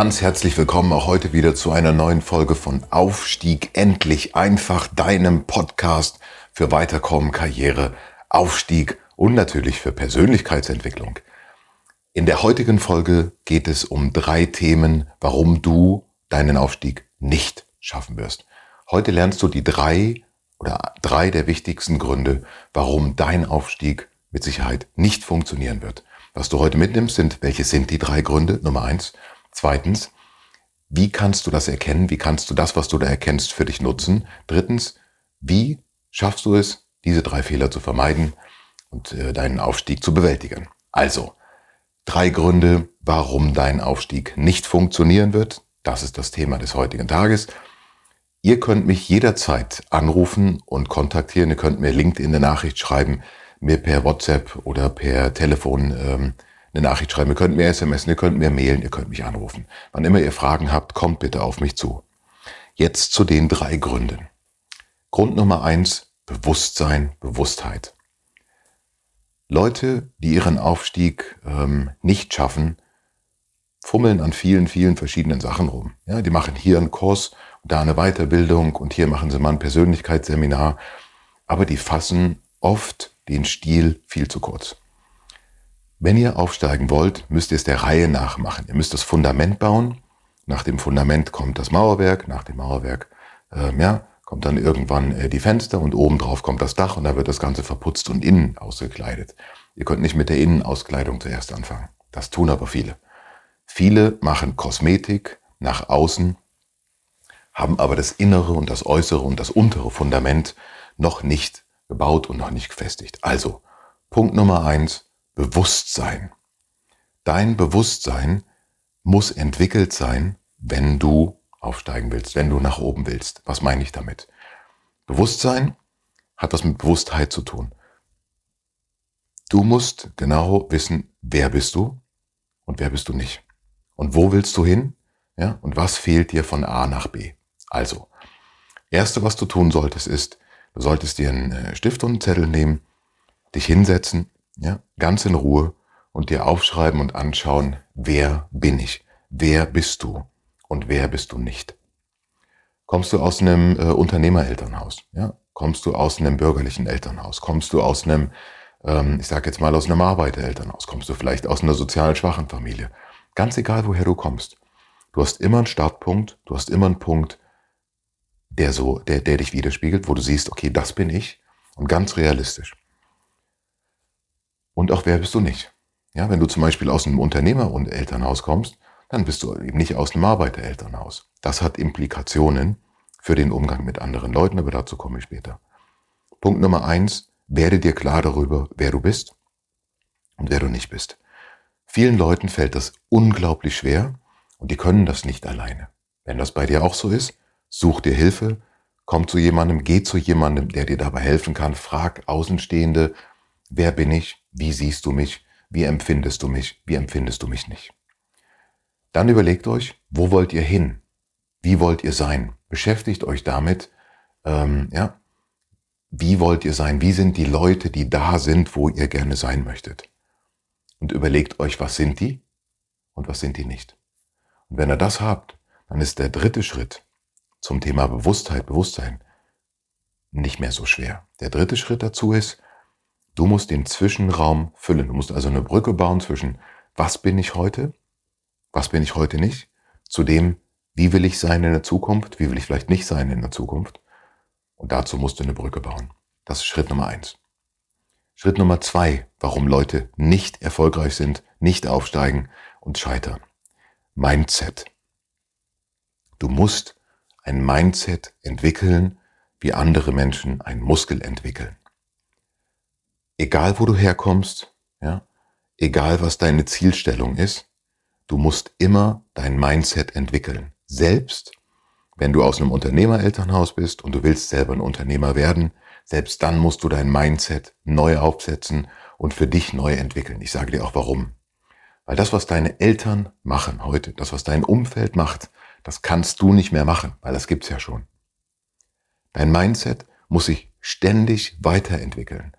Ganz herzlich willkommen auch heute wieder zu einer neuen Folge von Aufstieg endlich einfach, deinem Podcast für Weiterkommen, Karriere, Aufstieg und natürlich für Persönlichkeitsentwicklung. In der heutigen Folge geht es um drei Themen, warum du deinen Aufstieg nicht schaffen wirst. Heute lernst du die drei oder drei der wichtigsten Gründe, warum dein Aufstieg mit Sicherheit nicht funktionieren wird. Was du heute mitnimmst, sind, welche sind die drei Gründe? Nummer eins. Zweitens, wie kannst du das erkennen? Wie kannst du das, was du da erkennst, für dich nutzen? Drittens, wie schaffst du es, diese drei Fehler zu vermeiden und äh, deinen Aufstieg zu bewältigen? Also, drei Gründe, warum dein Aufstieg nicht funktionieren wird. Das ist das Thema des heutigen Tages. Ihr könnt mich jederzeit anrufen und kontaktieren. Ihr könnt mir LinkedIn eine Nachricht schreiben, mir per WhatsApp oder per Telefon ähm, eine Nachricht schreiben. Ihr könnt mir SMS, ihr könnt mir mailen, ihr könnt mich anrufen. Wann immer ihr Fragen habt, kommt bitte auf mich zu. Jetzt zu den drei Gründen. Grund Nummer eins, Bewusstsein, Bewusstheit. Leute, die ihren Aufstieg ähm, nicht schaffen, fummeln an vielen, vielen verschiedenen Sachen rum. Ja, die machen hier einen Kurs da eine Weiterbildung und hier machen sie mal ein Persönlichkeitsseminar, aber die fassen oft den Stil viel zu kurz. Wenn ihr aufsteigen wollt, müsst ihr es der Reihe nach machen. Ihr müsst das Fundament bauen. Nach dem Fundament kommt das Mauerwerk. Nach dem Mauerwerk äh, ja, kommt dann irgendwann äh, die Fenster und obendrauf kommt das Dach und da wird das Ganze verputzt und innen ausgekleidet. Ihr könnt nicht mit der Innenauskleidung zuerst anfangen. Das tun aber viele. Viele machen Kosmetik nach außen, haben aber das innere und das äußere und das untere Fundament noch nicht gebaut und noch nicht gefestigt. Also, Punkt Nummer eins, Bewusstsein. Dein Bewusstsein muss entwickelt sein, wenn du aufsteigen willst, wenn du nach oben willst. Was meine ich damit? Bewusstsein hat was mit Bewusstheit zu tun. Du musst genau wissen, wer bist du und wer bist du nicht. Und wo willst du hin? Ja, und was fehlt dir von A nach B? Also, erste, was du tun solltest, ist, du solltest dir einen äh, Stift und einen Zettel nehmen, dich hinsetzen ja, ganz in Ruhe und dir aufschreiben und anschauen, wer bin ich, wer bist du? Und wer bist du nicht. Kommst du aus einem äh, Unternehmerelternhaus, ja, kommst du aus einem bürgerlichen Elternhaus, kommst du aus einem, ähm, ich sage jetzt mal aus einem Arbeiterelternhaus, kommst du vielleicht aus einer sozial schwachen Familie, ganz egal woher du kommst, du hast immer einen Startpunkt, du hast immer einen Punkt, der so, der, der dich widerspiegelt, wo du siehst, okay, das bin ich. Und ganz realistisch und auch wer bist du nicht. Ja, wenn du zum Beispiel aus einem Unternehmer- und Elternhaus kommst, dann bist du eben nicht aus einem Arbeiterelternhaus. Das hat Implikationen für den Umgang mit anderen Leuten, aber dazu komme ich später. Punkt Nummer eins, werde dir klar darüber, wer du bist und wer du nicht bist. Vielen Leuten fällt das unglaublich schwer und die können das nicht alleine. Wenn das bei dir auch so ist, such dir Hilfe, komm zu jemandem, geh zu jemandem, der dir dabei helfen kann, frag Außenstehende, wer bin ich, wie siehst du mich? Wie empfindest du mich? Wie empfindest du mich nicht? Dann überlegt euch, wo wollt ihr hin? Wie wollt ihr sein? Beschäftigt euch damit, ähm, ja, wie wollt ihr sein? Wie sind die Leute, die da sind, wo ihr gerne sein möchtet? Und überlegt euch, was sind die und was sind die nicht? Und wenn ihr das habt, dann ist der dritte Schritt zum Thema Bewusstheit, Bewusstsein nicht mehr so schwer. Der dritte Schritt dazu ist, Du musst den Zwischenraum füllen. Du musst also eine Brücke bauen zwischen, was bin ich heute, was bin ich heute nicht, zu dem, wie will ich sein in der Zukunft, wie will ich vielleicht nicht sein in der Zukunft. Und dazu musst du eine Brücke bauen. Das ist Schritt Nummer eins. Schritt Nummer zwei, warum Leute nicht erfolgreich sind, nicht aufsteigen und scheitern. Mindset. Du musst ein Mindset entwickeln, wie andere Menschen ein Muskel entwickeln egal wo du herkommst, ja, egal was deine Zielstellung ist, du musst immer dein Mindset entwickeln. Selbst wenn du aus einem Unternehmerelternhaus bist und du willst selber ein Unternehmer werden, selbst dann musst du dein Mindset neu aufsetzen und für dich neu entwickeln. Ich sage dir auch warum. Weil das, was deine Eltern machen heute, das, was dein Umfeld macht, das kannst du nicht mehr machen, weil das gibt's ja schon. Dein Mindset muss sich ständig weiterentwickeln.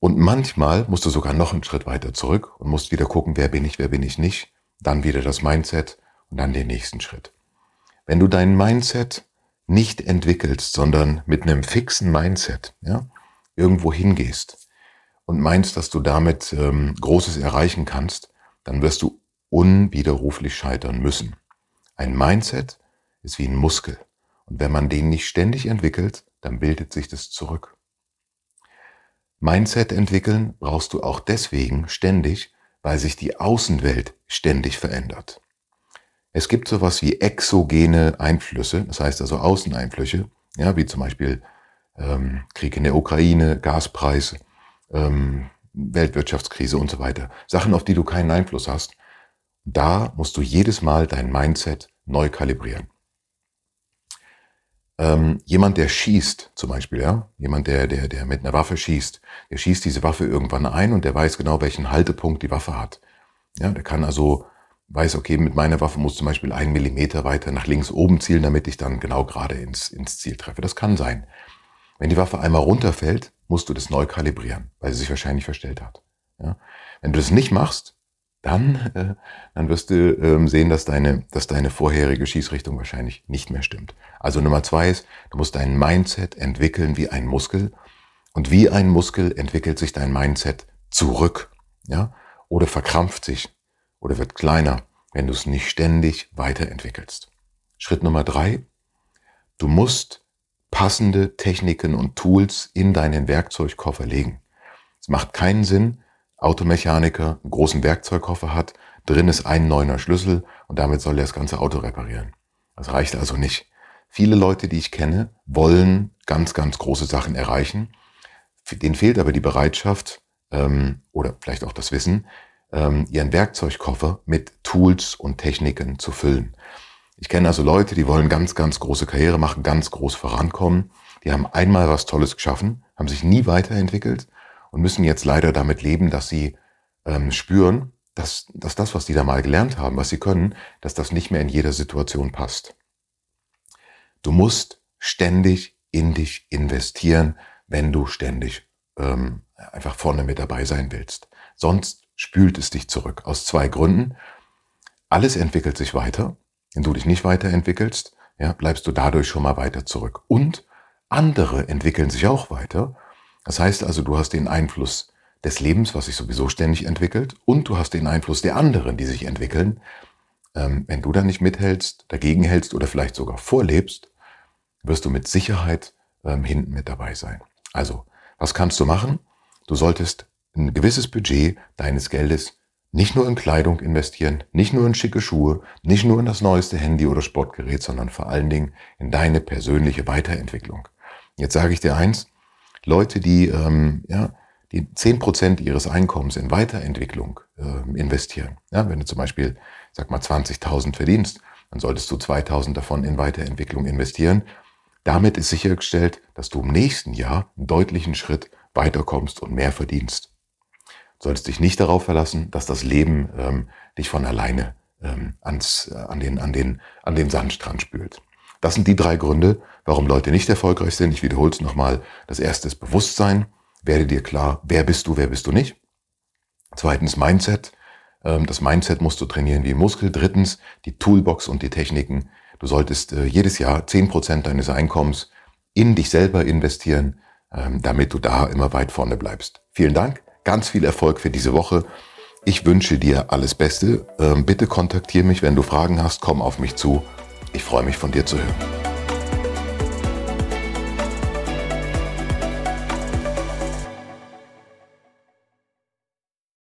Und manchmal musst du sogar noch einen Schritt weiter zurück und musst wieder gucken, wer bin ich, wer bin ich nicht. Dann wieder das Mindset und dann den nächsten Schritt. Wenn du dein Mindset nicht entwickelst, sondern mit einem fixen Mindset ja, irgendwo hingehst und meinst, dass du damit ähm, Großes erreichen kannst, dann wirst du unwiderruflich scheitern müssen. Ein Mindset ist wie ein Muskel. Und wenn man den nicht ständig entwickelt, dann bildet sich das zurück. Mindset entwickeln brauchst du auch deswegen ständig, weil sich die Außenwelt ständig verändert. Es gibt sowas wie exogene Einflüsse, das heißt also Außeneinflüsse, ja, wie zum Beispiel ähm, Krieg in der Ukraine, Gaspreise, ähm, Weltwirtschaftskrise und so weiter. Sachen, auf die du keinen Einfluss hast. Da musst du jedes Mal dein Mindset neu kalibrieren ähm, jemand, der schießt, zum Beispiel, ja, jemand, der, der, der mit einer Waffe schießt, der schießt diese Waffe irgendwann ein und der weiß genau, welchen Haltepunkt die Waffe hat. Ja, der kann also, weiß, okay, mit meiner Waffe muss zum Beispiel ein Millimeter weiter nach links oben zielen, damit ich dann genau gerade ins, ins Ziel treffe. Das kann sein. Wenn die Waffe einmal runterfällt, musst du das neu kalibrieren, weil sie sich wahrscheinlich verstellt hat. Ja? Wenn du das nicht machst, dann, äh, dann wirst du ähm, sehen, dass deine, dass deine vorherige Schießrichtung wahrscheinlich nicht mehr stimmt. Also Nummer zwei ist, du musst dein Mindset entwickeln wie ein Muskel. Und wie ein Muskel entwickelt sich dein Mindset zurück, ja, oder verkrampft sich oder wird kleiner, wenn du es nicht ständig weiterentwickelst. Schritt Nummer drei, du musst passende Techniken und Tools in deinen Werkzeugkoffer legen. Es macht keinen Sinn, Automechaniker einen großen Werkzeugkoffer hat, drin ist ein neuner Schlüssel und damit soll er das ganze Auto reparieren. Das reicht also nicht. Viele Leute, die ich kenne, wollen ganz, ganz große Sachen erreichen. Denen fehlt aber die Bereitschaft ähm, oder vielleicht auch das Wissen, ähm, ihren Werkzeugkoffer mit Tools und Techniken zu füllen. Ich kenne also Leute, die wollen ganz, ganz große Karriere machen, ganz groß vorankommen. Die haben einmal was Tolles geschaffen, haben sich nie weiterentwickelt und müssen jetzt leider damit leben, dass sie ähm, spüren, dass, dass das, was die da mal gelernt haben, was sie können, dass das nicht mehr in jeder Situation passt. Du musst ständig in dich investieren, wenn du ständig ähm, einfach vorne mit dabei sein willst. Sonst spült es dich zurück. Aus zwei Gründen. Alles entwickelt sich weiter. Wenn du dich nicht weiterentwickelst, ja, bleibst du dadurch schon mal weiter zurück. Und andere entwickeln sich auch weiter das heißt also, du hast den Einfluss des Lebens, was sich sowieso ständig entwickelt, und du hast den Einfluss der anderen, die sich entwickeln. Ähm, wenn du da nicht mithältst, dagegen hältst oder vielleicht sogar vorlebst, wirst du mit Sicherheit ähm, hinten mit dabei sein. Also, was kannst du machen? Du solltest ein gewisses Budget deines Geldes nicht nur in Kleidung investieren, nicht nur in schicke Schuhe, nicht nur in das neueste Handy oder Sportgerät, sondern vor allen Dingen in deine persönliche Weiterentwicklung. Jetzt sage ich dir eins, Leute, die, ähm, ja, die zehn Prozent ihres Einkommens in Weiterentwicklung äh, investieren. Ja, wenn du zum Beispiel, sag mal, 20.000 verdienst, dann solltest du 2.000 davon in Weiterentwicklung investieren. Damit ist sichergestellt, dass du im nächsten Jahr einen deutlichen Schritt weiterkommst und mehr verdienst. Du solltest dich nicht darauf verlassen, dass das Leben ähm, dich von alleine ähm, ans, äh, an, den, an, den, an den Sandstrand spült. Das sind die drei Gründe, warum Leute nicht erfolgreich sind. Ich wiederhole es nochmal. Das erste ist Bewusstsein. Werde dir klar, wer bist du, wer bist du nicht. Zweitens Mindset. Ähm, das Mindset musst du trainieren wie Muskel. Drittens die Toolbox und die Techniken. Du solltest äh, jedes Jahr zehn Prozent deines Einkommens in dich selber investieren, ähm, damit du da immer weit vorne bleibst. Vielen Dank. Ganz viel Erfolg für diese Woche. Ich wünsche dir alles Beste. Ähm, bitte kontaktiere mich, wenn du Fragen hast. Komm auf mich zu. Ich freue mich von dir zu hören.